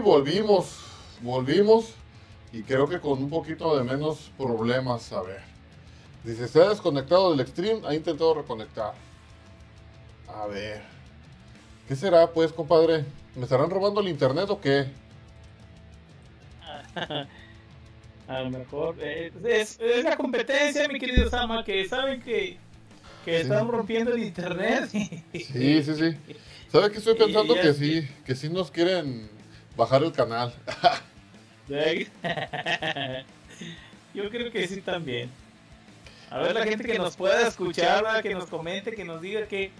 volvimos, volvimos y creo que con un poquito de menos problemas, a ver. Dice, se ha desconectado del stream, ha intentado reconectar. A ver. ¿Qué será pues, compadre? ¿Me estarán robando el internet o qué? A lo mejor eh, es, es la competencia, mi querido Sama, que saben que, que Sí. están rompiendo el internet. Sí, sí, sí. ¿Sabe que estoy pensando que sí, que sí nos quieren bajar el canal? Yo creo que sí también. A ver la gente que nos pueda escuchar, ¿verdad? que nos comente, que nos diga qué,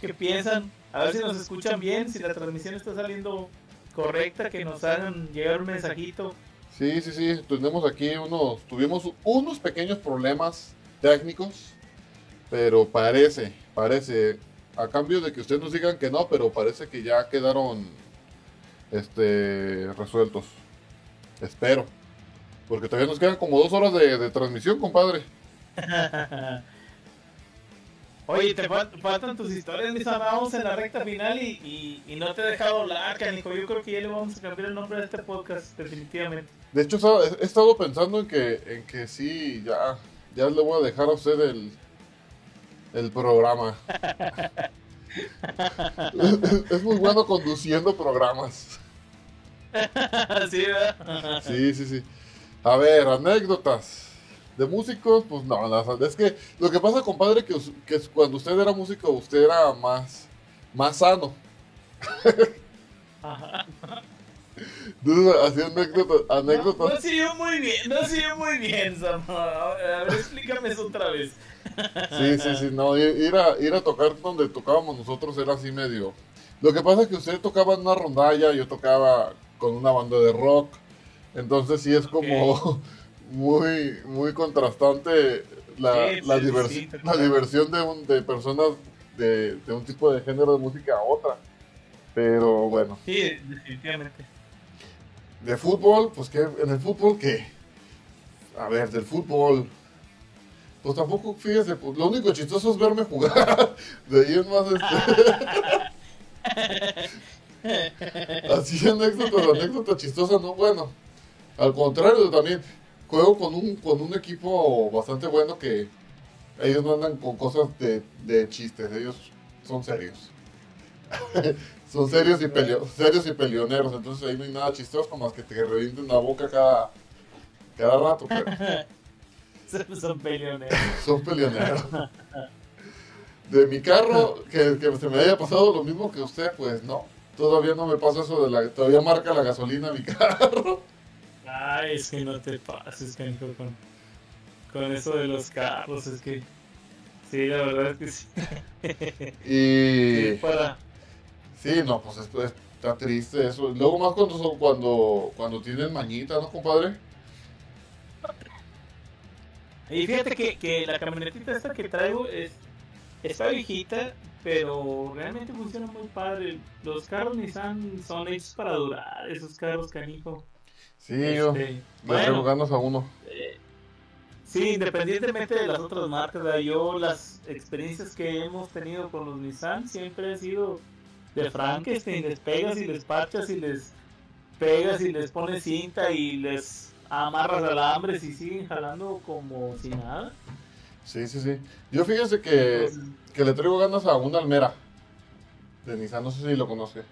qué piensan. A ver si nos escuchan bien, si la transmisión está saliendo correcta, que nos hagan llegar un mensajito. Sí, sí, sí. Tenemos aquí unos, tuvimos unos pequeños problemas técnicos, pero parece, parece, a cambio de que ustedes nos digan que no, pero parece que ya quedaron, este, resueltos. Espero. Porque todavía nos quedan como dos horas de, de transmisión, compadre. Oye, te fal- faltan tus historias, mis vamos en la recta final y, y, y no te he dejado hablar, canijo. Yo creo que ya le vamos a cambiar el nombre de este podcast, definitivamente. De hecho, he estado pensando en que, en que sí, ya, ya le voy a dejar a usted el, el programa. es, es muy bueno conduciendo programas. sí, ¿verdad? Sí, sí, sí. A ver, anécdotas. De músicos, pues no, no, es que lo que pasa, compadre, que, que cuando usted era músico, usted era más, más sano. Ajá. Entonces, anécdotas, No, anécdotas. no siguió muy bien, no siguió muy bien, Sam. A ver, explícame eso otra vez. Sí, sí, sí, no, ir a, ir a tocar donde tocábamos nosotros era así medio. Lo que pasa es que usted tocaba en una rondalla, yo tocaba con una banda de rock, entonces sí es como muy, muy contrastante la, Sí, la, sí, la diversión de, un, de personas de, de un tipo de género de música a otra. Pero bueno, Sí, definitivamente. De fútbol, pues que en el fútbol que, a ver, del fútbol, pues tampoco, fíjese, pues, lo único chistoso es verme jugar. De ahí en más, este, así anécdotas, anécdotas chistosas, no, bueno. Al contrario, también juego con un, con un equipo bastante bueno que ellos no andan con cosas de, de chistes, ellos son serios. son serios y, peleo, serios y peleoneros, entonces ahí no hay nada chistoso más que te revienten la boca cada, cada rato, pero Son peleoneros. son peleoneros. De mi carro, que, que se me haya pasado lo mismo que usted, pues no. Todavía no me pasa eso de la... Todavía marca la gasolina mi carro. Ay, es que no te pases, canijo, con, con eso de los carros. Es que. Sí, la verdad es que sí. Y... Sí, para. Sí, no, pues esto es- está triste eso. Luego más cuando, son- cuando, cuando tienen mañita, ¿no, compadre? Y fíjate que, que la camionetita esta que traigo es, está viejita, pero realmente funciona muy padre. Los carros Nissan son hechos para durar, esos carros canijo. Sí, yo Este, le bueno, ganas a uno. sí, independientemente de las otras marcas, ¿verdad? yo las experiencias que hemos tenido con los Nissan siempre han sido de Frankenstein, les pegas y les parchas y les pegas y les pones cinta y les amarras alambres y siguen jalando como si nada. Sí, sí, sí. Yo fíjese que, que le traigo ganas a una almera. De Nissan, no sé si lo conoce.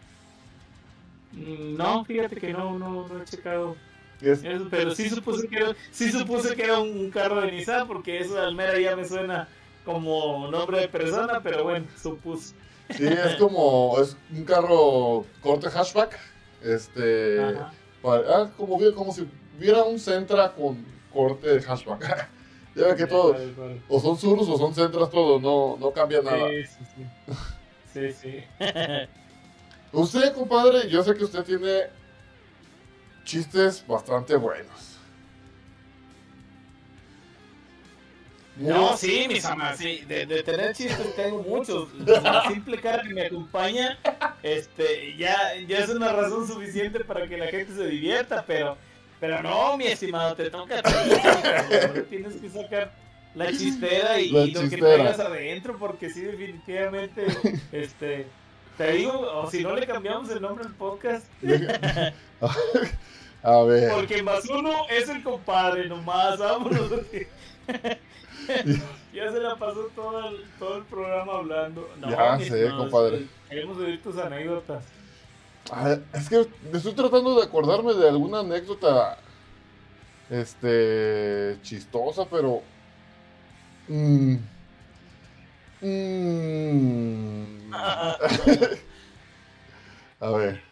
Mm, No, fíjate que no, no, no he checado eso, pero sí supuse que era, sí supuse que era un carro de Nissan, porque eso de Almera ya me suena como nombre de persona, pero bueno, supuse. Sí, es como, es un carro corte hatchback. Este, ah, como, como si hubiera un Sentra con corte de hatchback. ya ve que todo, Vale, vale. o son Surus o son Sentras, todo, no, no cambia nada. Sí, sí, sí. Sí, sí. Usted, compadre, yo sé que usted tiene chistes bastante buenos. No, sí, mis amas, sí, de, de, tener chistes tengo muchos. La simple cara que me acompaña, este, ya, ya es una razón suficiente para que la gente se divierta, pero, pero no, mi estimado, te toca a ti, tienes que sacar la chistera y, lo que traigas adentro, porque sí, definitivamente, este, te digo, o si no le cambiamos el nombre al podcast. a ver. Porque más uno es el compadre, nomás, vámonos. ya se la pasó todo el, todo el programa hablando. No, ya sé, compadre. Queremos oír tus anécdotas. es que estoy tratando de acordarme de alguna anécdota este chistosa, pero mm, mm. a ver.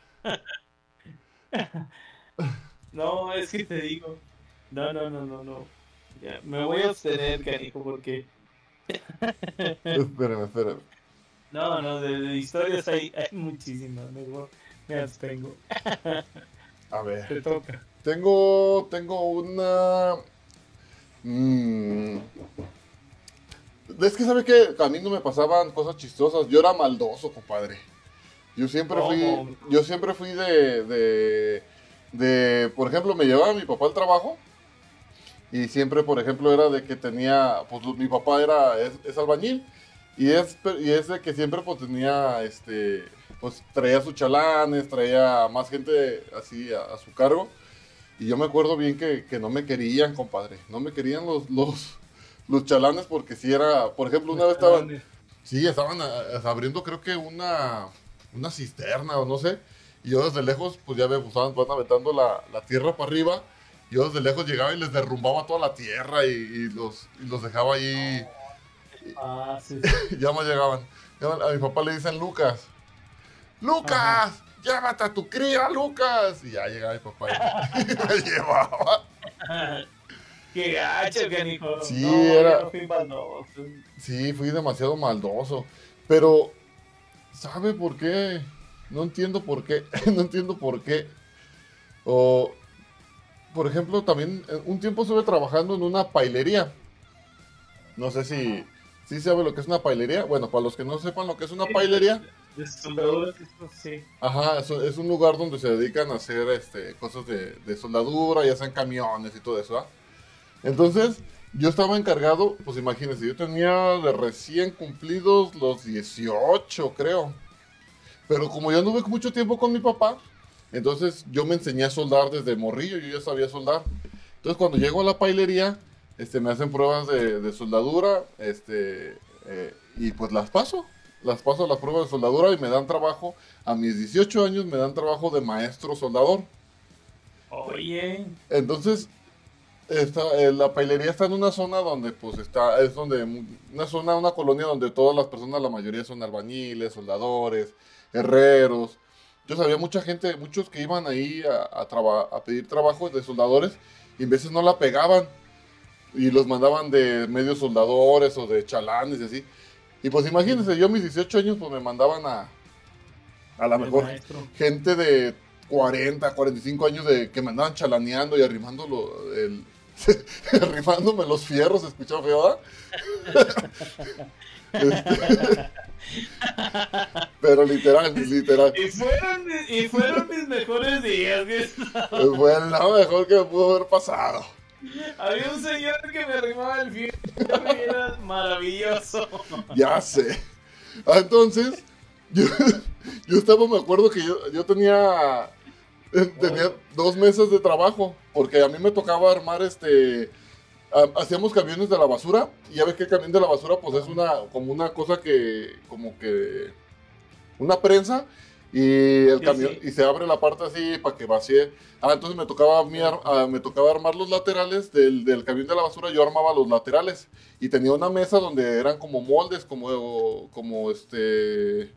No, es que te digo. No, no, no, no, no. Ya, me voy a abstener, canijo, porque. espérame, espérame. No, no, de, historias hay, hay muchísimas. Mejor me abstengo. a ver. Te toca. Tengo, tengo una. Mm, es que sabe que a mí no me pasaban cosas chistosas. Yo era maldoso, compadre. Yo siempre fui, yo siempre fui de, de, de, por ejemplo, me llevaba mi papá al trabajo y siempre, por ejemplo, era de que tenía, pues mi papá era, es, albañil. Y es, y es de que siempre pues tenía, este, pues traía sus chalanes, traía más gente así a, su cargo. Y yo me acuerdo bien que, no me querían, compadre. No me querían los, los, los chalanes porque si era, por ejemplo, una vez estaban, sí, estaban abriendo creo que una, una cisterna o no sé. Y yo desde lejos, pues ya me pues, estaban, van aventando la, la tierra para arriba yo desde lejos llegaba y les derrumbaba toda la tierra y, los, los dejaba ahí. Ah, sí. ya me llegaban. A mi papá le dicen Lucas. ¡Lucas! ¡Llévate a tu cría, Lucas! Y ya llegaba mi papá y me llevaba. ¡Qué gacho, canijo! Sí, era... fui Sí, fui demasiado maldoso. Pero, ¿sabe por qué? No entiendo por qué. no entiendo por qué. O por ejemplo, también eh, un tiempo estuve trabajando en una pailería. No sé si, si sabe lo que es una pailería. Bueno, para los que no sepan lo que es una pailería. Sí. Ajá, es, un lugar donde se dedican a hacer este, cosas de, soldadura, ya sean camiones y todo eso. Entonces, yo estaba encargado, pues imagínense, yo tenía de recién cumplidos los 18, creo. Pero como ya anduve mucho tiempo con mi papá, entonces yo me enseñé a soldar desde morrillo, yo ya sabía soldar. Entonces cuando llego a la pailería, este, me hacen pruebas de, soldadura, este, eh, y pues las paso. Las paso a las pruebas de soldadura y me dan trabajo. A mis 18 años me dan trabajo de maestro soldador. Oye. Entonces, esta, eh, la pailería está en una zona donde, pues, está, es donde, una zona, una colonia donde todas las personas, la mayoría son albañiles, soldadores, herreros, yo sabía mucha gente, muchos que iban ahí a, a, pedir trabajo de soldadores y a veces no la pegaban y los mandaban de medios soldadores o de chalanes y así. Y pues imagínense, yo a mis 18 años pues me mandaban a a la mejor gente de 40, 45 años de que me andaban chalaneando y arrimándolo el, arrimándome los fierros, escuchaba feo, este, pero literal, literal. Y fueron, y fueron mis mejores días. Fue lo mejor que me pudo haber pasado. Había un señor que me arrimaba el y era maravilloso. Ya sé. Ah, entonces, yo, yo estaba, me acuerdo que yo, yo tenía, tenía dos meses de trabajo, porque a mí me tocaba armar este hacíamos camiones de la basura y ya ves que el camión de la basura pues es una como una cosa que como que una prensa y el camión y se abre la parte así para que vacíe. Ah, entonces me tocaba ah, me tocaba armar los laterales del, del, camión de la basura, yo armaba los laterales y tenía una mesa donde eran como moldes, como como este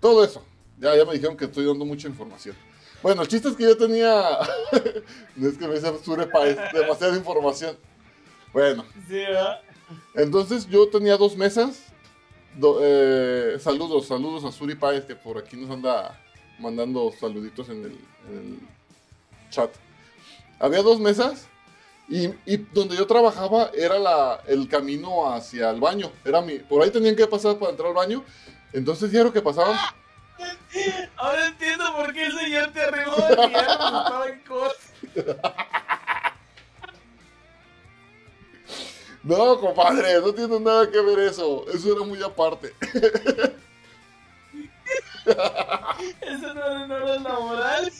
todo eso. Ya ya me dijeron que estoy dando mucha información. Bueno, el chiste es que yo tenía. es que me dice Sure Paez, demasiada información. Bueno. Sí, ¿verdad? Entonces yo tenía dos mesas. Eh, saludos, saludos a Suri Paez, que por aquí nos anda mandando saluditos en el, chat. Había dos mesas Y, y donde yo trabajaba era la, el camino hacia el baño. Era mi, por ahí tenían que pasar para entrar al baño. Entonces diario que pasaban. Ahora entiendo por qué el señor te arribó de No, compadre, no tiene nada que ver eso. Eso era muy aparte. Eso no, no era laboral.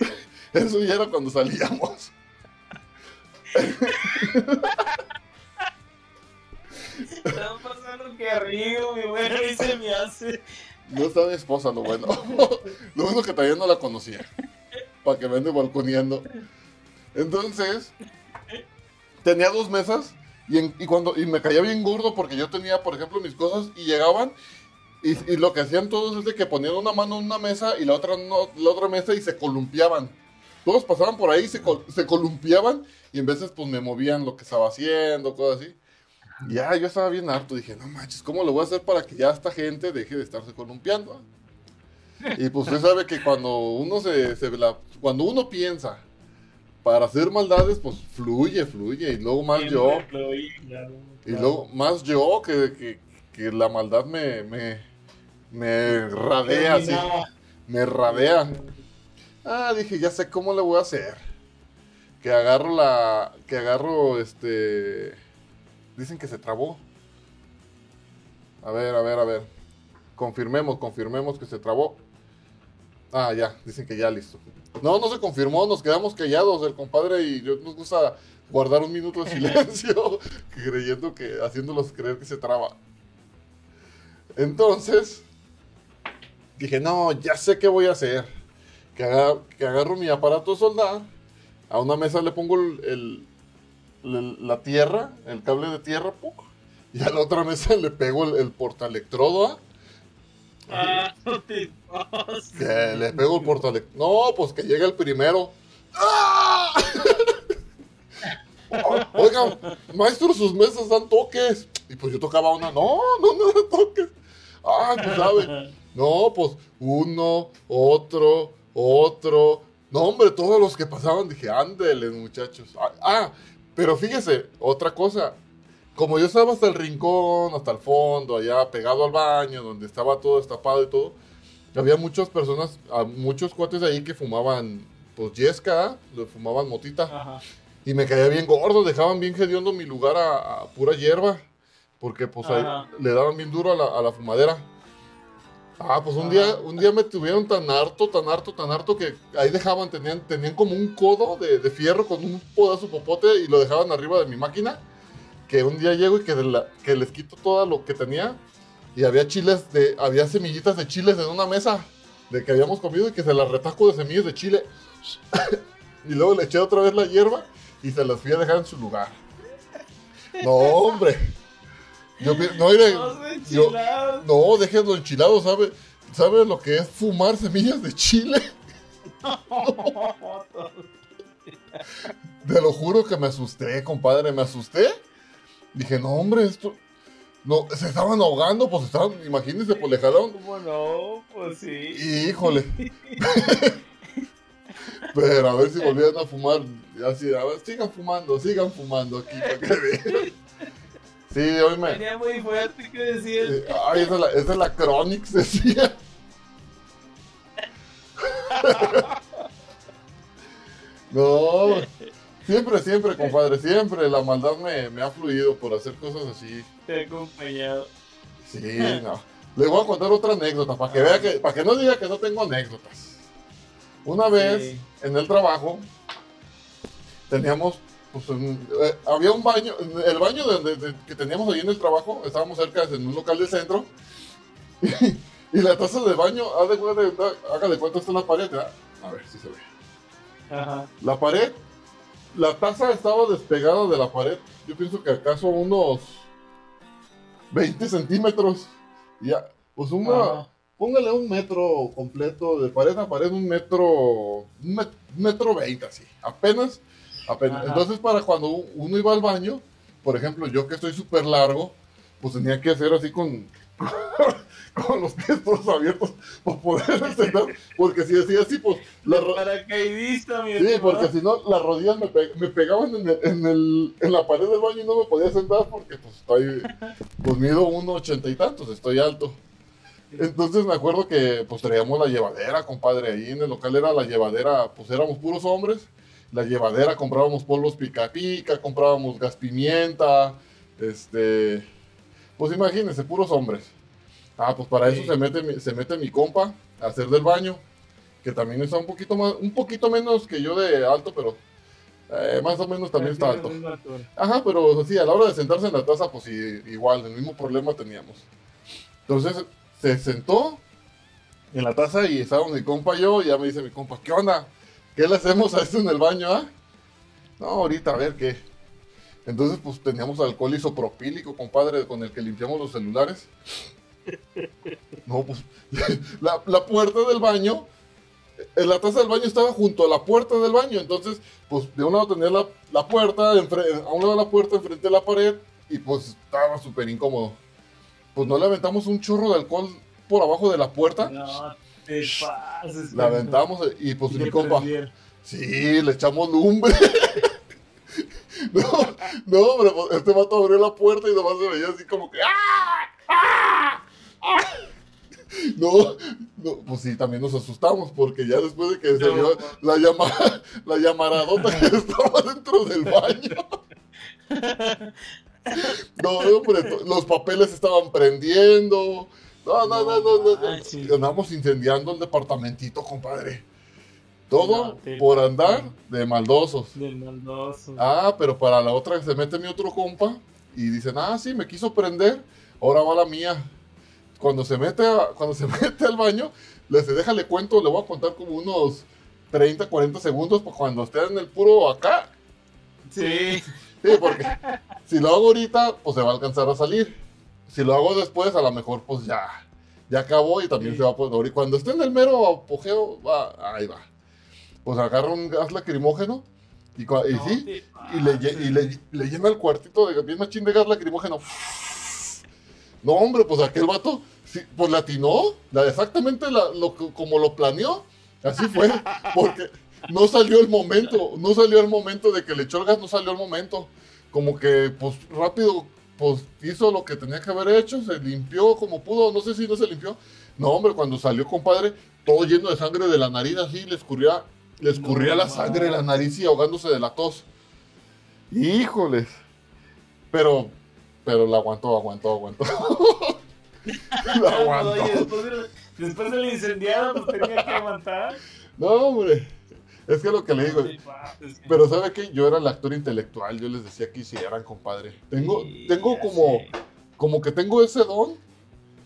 Eso ya era cuando salíamos. Estaba pasando que río, mi bueno, y se me hace. No está mi esposa, lo bueno. Lo bueno que todavía no la conocía. Para que me ande balconeando. Entonces, tenía dos mesas y, en- y cuando, y me caía bien gordo porque yo tenía, por ejemplo, mis cosas y llegaban y, y lo que hacían todos es de que ponían una mano en una mesa y la otra en o- la otra mesa y se columpiaban. Todos pasaban por ahí, se, col- se columpiaban y en veces pues me movían lo que estaba haciendo, cosas así. Y Ya, yo estaba bien harto, dije, no manches, ¿cómo lo voy a hacer para que ya esta gente deje de estarse columpiando? Y pues usted sabe que cuando uno se, se la- cuando uno piensa para hacer maldades, pues fluye, fluye, y luego más yo, Siempre fluye, claro, y luego más yo que, que, que la maldad me, me, me radea, así, me radea. Ah, dije, ya sé cómo le voy a hacer. Que agarro la. Que agarro este. Dicen que se trabó. A ver, a ver, a ver. Confirmemos, confirmemos que se trabó. Ah, ya, dicen que ya listo. No, no se confirmó, nos quedamos callados. El compadre y yo nos gusta guardar un minuto de silencio, creyendo que, haciéndolos creer que se traba. Entonces, dije, no, ya sé qué voy a hacer. Que, que agarro mi aparato de a una mesa le pongo el, la tierra, el cable de tierra, y a la otra mesa le pego el, el portaelectrodo, ¿ah? Ah, que le pego el portaelectrodo. No, pues que llega el primero. ¡Ah! Oiga, maestro, sus mesas dan toques. Y pues yo tocaba una, no, no, no dan toques. Ay, pues sabe. No, pues uno, otro, otro. No, hombre, todos los que pasaban dije, ándele, muchachos. Ah, ah, pero fíjese, otra cosa. Como yo estaba hasta el rincón, hasta el fondo, allá pegado al baño, donde estaba todo destapado y todo, había muchas personas, ah, muchos cuates ahí que fumaban, pues yesca, fumaban motita. Ajá. Y me caía bien gordo, dejaban bien hediondo mi lugar a, a pura hierba. Porque pues ahí le daban bien duro a la, a la fumadera. Ah, pues un Ajá. día, un día me tuvieron tan harto, tan harto, tan harto que ahí dejaban, tenían, tenían como un codo de, de fierro con un pedazo popote y lo dejaban arriba de mi máquina. Que un día llego y que, de la- que les quito todo lo que tenía. Y había chiles de, había semillitas de chiles en una mesa de que habíamos comido y que se las retaco de semillas de chile. y luego le eché otra vez la hierba y se las fui a dejar en su lugar. No, hombre. Yo, no, mire, yo- enchilados. no, déjenlo enchilado, ¿sabe? ¿Sabe lo que es fumar semillas de chile? Te lo juro que me asusté, compadre, me asusté. Dije, no, hombre, esto... No, se estaban ahogando, pues estaban, imagínense, pues le jalaron. ¿Cómo no? Pues sí. Híjole. Pero a ver si volvían a fumar. Así, a ver, sigan fumando, sigan fumando aquí para que vean. Sí, hoy me. Venía muy fuerte que decir. Ay, esa es la, esa es la Chronix, decía. No, siempre, siempre, compadre, siempre la maldad me, me ha fluido por hacer cosas así. Te he acompañado. Sí, no. Le voy a contar otra anécdota para que vea que, para que no diga que no tengo anécdotas. Una vez Sí. en el trabajo teníamos, pues, un- eh, había un baño, el baño de- de- de- que teníamos ahí en el trabajo, estábamos cerca de un local del centro y, la taza de baño, haz de cuenta, haga de cuenta está en la pared, ¿verdad? a ver si se ve. Ajá. La pared, la taza estaba despegada de la pared. Yo pienso que acaso unos 20 centímetros. Ya, pues una, Ajá. póngale un metro completo de pared a pared, un metro, un met- un metro 20 así, apenas, apenas. Ajá. Entonces para cuando uno iba al baño, por ejemplo, yo que estoy súper largo, pues tenía que hacer así con, con los pies todos abiertos para poder sentar, porque si decía así, pues... La Paracaidista, mi Sí, porque si no, las rodillas me, me pegaban en, el, en, el, en, la pared del baño y no me podía sentar porque pues estoy, pues mido uno ochenta y tantos, estoy alto. Entonces me acuerdo que pues traíamos la llevadera, compadre, ahí en el local era la llevadera, pues éramos puros hombres, la llevadera comprábamos polvos pica pica, comprábamos gas pimienta, este, pues imagínense, puros hombres. Ah, pues para eso se mete, se mete mi compa a hacer del baño, que también está un poquito más, un poquito menos que yo de alto, pero eh, más o menos también está alto. Ajá, pero sí, a la hora de sentarse en la taza, pues igual, el mismo problema teníamos. Entonces, se sentó en la taza y estábamos mi compa y yo, y ya me dice mi compa, ¿qué onda? ¿Qué le hacemos a esto en el baño, ah? No, ahorita a ver qué. Entonces, pues teníamos alcohol isopropílico, compadre, con el que limpiamos los celulares. No, pues la, puerta del baño, en la taza del baño estaba junto a la puerta del baño. Entonces, pues de un lado tenía la, la puerta, a un lado la puerta, enfrente de la pared, y pues estaba súper incómodo pues no le aventamos un chorro de alcohol por abajo de la puerta. No te pases. La aventamos y pues mi compa. Sí, le echamos lumbre. no, no, hombre, pues, este vato abrió la puerta y nomás se veía así como que ¡Ah! ¡Ah! No, no, pues sí, también nos asustamos porque ya después de que se vio la, llamada, la llamaradota que estaba dentro del baño. No, hombre, los papeles estaban prendiendo. No, no, no, no, no. Andamos incendiando el departamentito, compadre. Todo por andar de maldosos. De maldosos. Ah, pero para la otra se mete mi otro compa y dicen, ah, sí, me quiso prender, ahora va la mía. Cuando se mete, cuando se mete al baño, le dice, déjale cuento, le voy a contar como unos 30, 40 segundos, para cuando esté en el puro acá. Sí. Sí, porque si lo hago ahorita, pues se va a alcanzar a salir. Si lo hago después, a lo mejor pues ya, ya acabó y también se va a poder. Cuando esté en el mero apogeo, va, ahí va. Pues agarra un gas lacrimógeno y, y sí, y, le, le, llena el cuartito de bien machín de gas lacrimógeno. No, hombre, pues aquel vato, sí, pues latinó, exactamente lo, como lo planeó. Así fue, porque no salió el momento, no salió el momento de que le echó el gas, no salió el momento. Como que, pues rápido, pues hizo lo que tenía que haber hecho, se limpió como pudo, no sé si no se limpió. No, hombre, cuando salió, compadre, todo lleno de sangre de la nariz, así, le escurría, le escurría la sangre de la nariz y ahogándose de la tos. Híjoles. Pero, pero la aguantó, aguantó, aguantó. la aguantó. después, de, después del incendiado, pues tenía que aguantar. No, hombre. Es que lo que le digo. Pero ¿sabe qué? Yo era el actor intelectual. Yo les decía que hicieran, compadre. Tengo, tengo como, como que tengo ese don.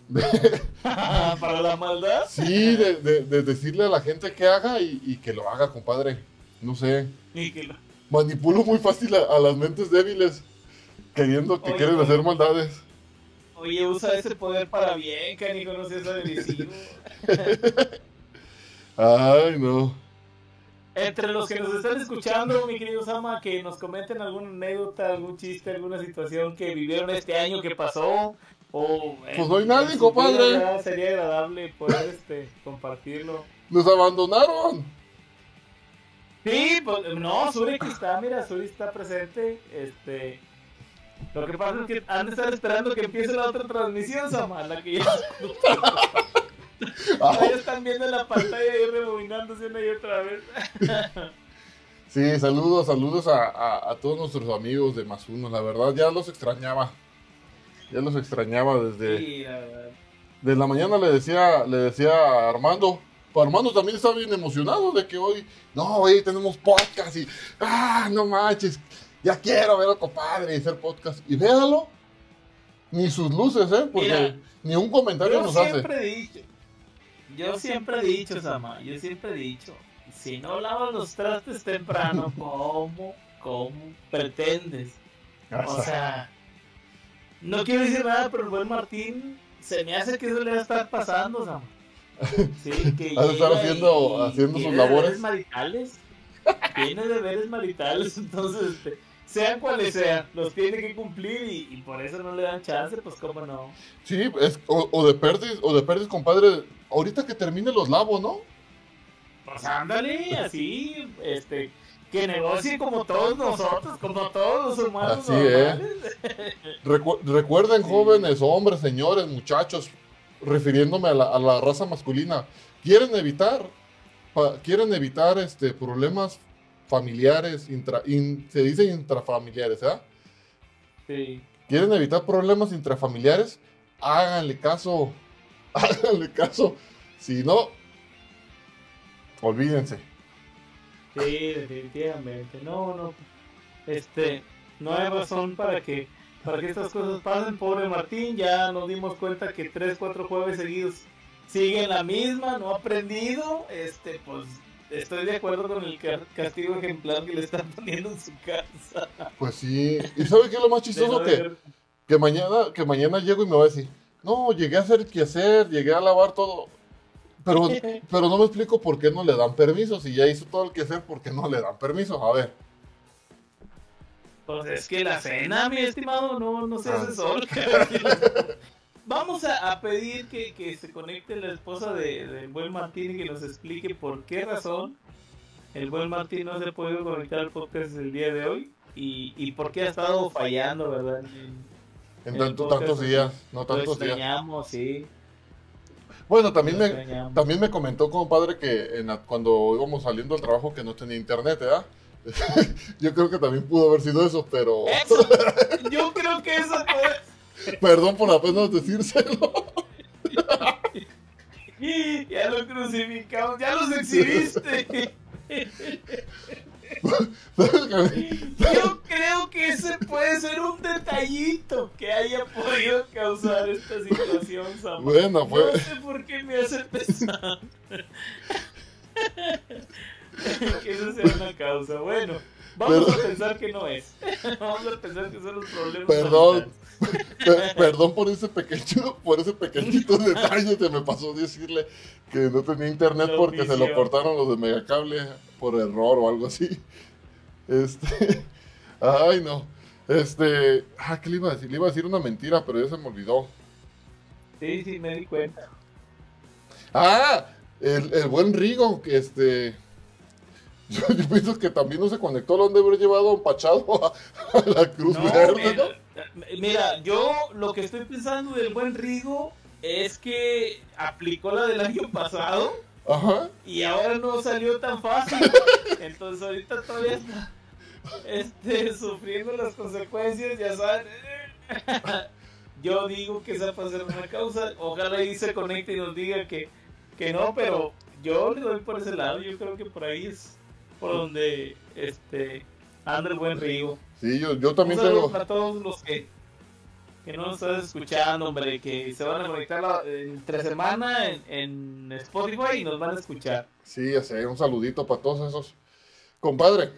¿Para la maldad? Sí, de, decirle a la gente que haga y, que lo haga, compadre. No sé. Manipulo muy fácil a, las mentes débiles, queriendo que quieren hacer maldades. Oye, usa ese poder para bien, que ni conoces a Ay, no. Entre los que nos están escuchando, mi querido Sama, que nos comenten alguna anécdota, algún chiste, alguna situación que vivieron este año que pasó. O, pues no hay nadie, compadre. sería agradable poder este, compartirlo. ¡Nos abandonaron! Sí, pues, no, Suri está, mira, Suri está presente. Este, lo que pasa es que han de estar esperando que empiece la otra transmisión, Sama, la que ya. Ahí están viendo la pantalla y rebobinándose una y otra vez. Sí, saludos, saludos a, todos nuestros amigos de Más Uno. La verdad, ya los extrañaba. Ya los extrañaba desde. Desde la mañana le decía, le decía a Armando. Pues Armando también está bien emocionado de que hoy. No, hoy tenemos podcast y. ¡Ah, no manches! Ya quiero ver a compadre y hacer podcast. Y véalo. Ni sus luces, ¿eh? Porque ni un comentario nos hace. Siempre he dicho, yo siempre he dicho, Sama, yo siempre he dicho, si no lavas los trastes temprano, ¿cómo, cómo pretendes? O sea, no quiero decir nada, pero el buen Martín se me hace que eso le va a estar pasando, Sama. Sí, que a estar haciendo, haciendo sus labores. maritales. Tiene deberes maritales, entonces, este, sean cuales sean, los tiene que cumplir y, por eso no le dan chance, pues cómo no. Sí, es, o, de perdes, o de perdes, compadre, ahorita que termine los lavos, ¿no? Pues ándale, así, este, que negocie como todos nosotros, como todos los humanos Así recuerden, jóvenes, hombres, señores, muchachos, refiriéndome a la, raza masculina, quieren evitar, quieren evitar este, problemas familiares, se dice intrafamiliares, ¿eh? Sí. Quieren evitar problemas intrafamiliares, háganle caso, háganle caso, si no, olvídense. Sí, definitivamente, no, no, este, no hay razón para que para que estas cosas pasen. Pobre Martín, ya nos dimos cuenta que tres, cuatro jueves seguidos sigue la misma, no ha aprendido. Este, pues estoy de acuerdo con el castigo ejemplar que le están poniendo en su casa. Pues sí, y ¿sabe qué es lo más chistoso? Que, que, mañana, que mañana llego y me va a decir, no, llegué a hacer qué hacer, llegué a lavar todo. Pero, pero no me explico por qué no le dan permiso. Si ya hizo todo el que hacer, ¿por qué no le dan permiso? A ver. Pues es que la cena, mi estimado, no, no se hace ah. solo. Vamos a, pedir que, se conecte la esposa del de buen Martín y que nos explique por qué razón el buen Martín no se ha podido conectar al podcast el día de hoy y, y por qué ha estado fallando, ¿verdad? En, tantos días, no tantos días. sí. Bueno, también me, también me comentó, compadre, que cuando íbamos saliendo al trabajo que no tenía internet, ¿verdad? yo creo que también pudo haber sido eso, pero. yo creo que eso fue. Perdón por apenas decírselo. ya lo crucificamos, ya los exhibiste. Yo creo que ese puede ser un detallito que haya podido causar esta situación, Sam. Bueno, pues. No sé por qué me hace pensar. que eso sea una causa. Bueno, vamos a pensar que no es. vamos a pensar que son los problemas. Perdón. perdón por ese pequeño, por ese pequeñito detalle que me pasó decirle que no tenía internet porque se lo cortaron los de Megacable por error o algo así. Este, ay no. Este, ah, ¿qué le iba a decir? Le iba a decir una mentira, pero ya se me olvidó. Sí, sí, me di cuenta. Ah, el, el buen Rigo, que este, yo, pienso que también no se conectó, lo han de haber llevado empachado a, la Cruz Verde. Mira, yo lo que estoy pensando del buen Rigo es que aplicó la del año pasado Ajá. y ahora no salió tan fácil. Entonces ahorita todavía está este, sufriendo las consecuencias, ya saben. Yo digo que esa puede ser una causa. Ojalá ahí se conecte y nos diga que, que no, pero yo le doy por ese lado. Yo creo que por ahí es por donde este anda el buen Rigo. Sí, yo, yo también tengo. a todos los que, que no nos están escuchando, hombre, que se van a conectar entre semana en, en Spotify y nos van a escuchar. Sí, ya sé, un saludito para todos esos. Compadre,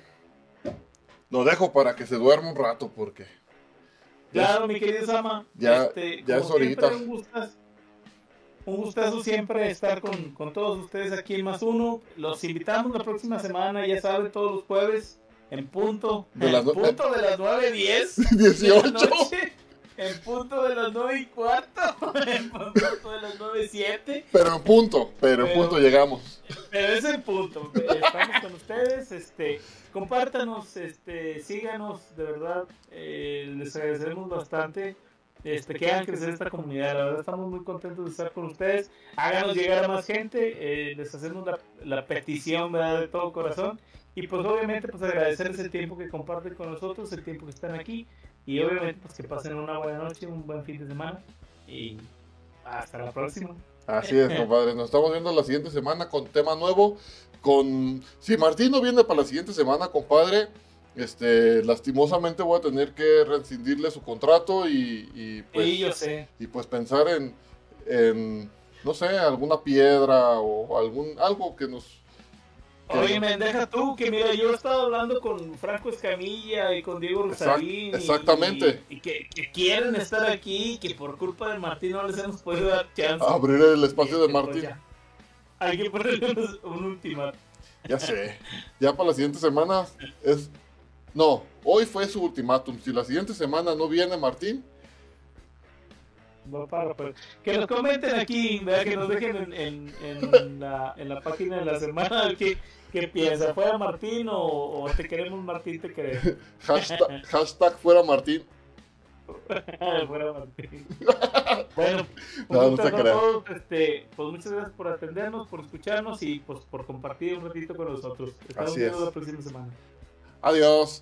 lo dejo para que se duerma un rato porque. Claro, mi querido Sama. Ya, este, ya es ahorita. Un gustazo siempre estar con, con, todos ustedes aquí en Más Uno. Los invitamos la próxima semana, ya saben, todos los jueves, en punto, de en las punto de las 9.10. 18. En punto de las 9 y cuarto. En punto de las 9 y 7. Pero en punto, pero, en punto llegamos. Pero es en punto. Estamos con ustedes. Este, compártanos, este, síganos, de verdad. Eh, les agradeceremos bastante este, que hagan crecer esta comunidad. La verdad, estamos muy contentos de estar con ustedes. Háganos llegar a más gente. Eh, les hacemos la, la petición ¿verdad? de todo corazón. Y pues obviamente pues agradecerles el tiempo que comparten con nosotros, el tiempo que están aquí. Y obviamente pues que pasen una buena noche, un buen fin de semana. Y hasta la próxima. Así es, compadre. Nos estamos viendo la siguiente semana con tema nuevo. Con si Martín no viene para la siguiente semana, compadre, este, lastimosamente voy a tener que rescindirle su contrato y, pues, yo sé. y pues pensar en, en, no sé, alguna piedra o algún algo que nos Oye, me deja tú, que mira, yo he estado hablando con Franco Escamilla y con Diego Rosalín. exactamente. Y, que, quieren estar aquí, que por culpa de Martín no les hemos podido dar chance. Abrir el espacio de pues Martín. Hay que ponerle un último. Ya sé. Ya para la siguiente semana es No, hoy fue su ultimátum. Si la siguiente semana no viene Martín, Va para, pues, que nos comenten aquí, ¿verdad? que nos dejen en, en, en, la, en la página de la semana qué, qué piensa. ¿Fuera Martín o, o te queremos Martín, te queremos? hashtag, hashtag fuera Martín. fuera Martín. bueno, pues, No, no todos, este, pues muchas gracias por atendernos, por escucharnos y pues por compartir un ratito con nosotros. Estamos viendo la próxima semana. Adiós.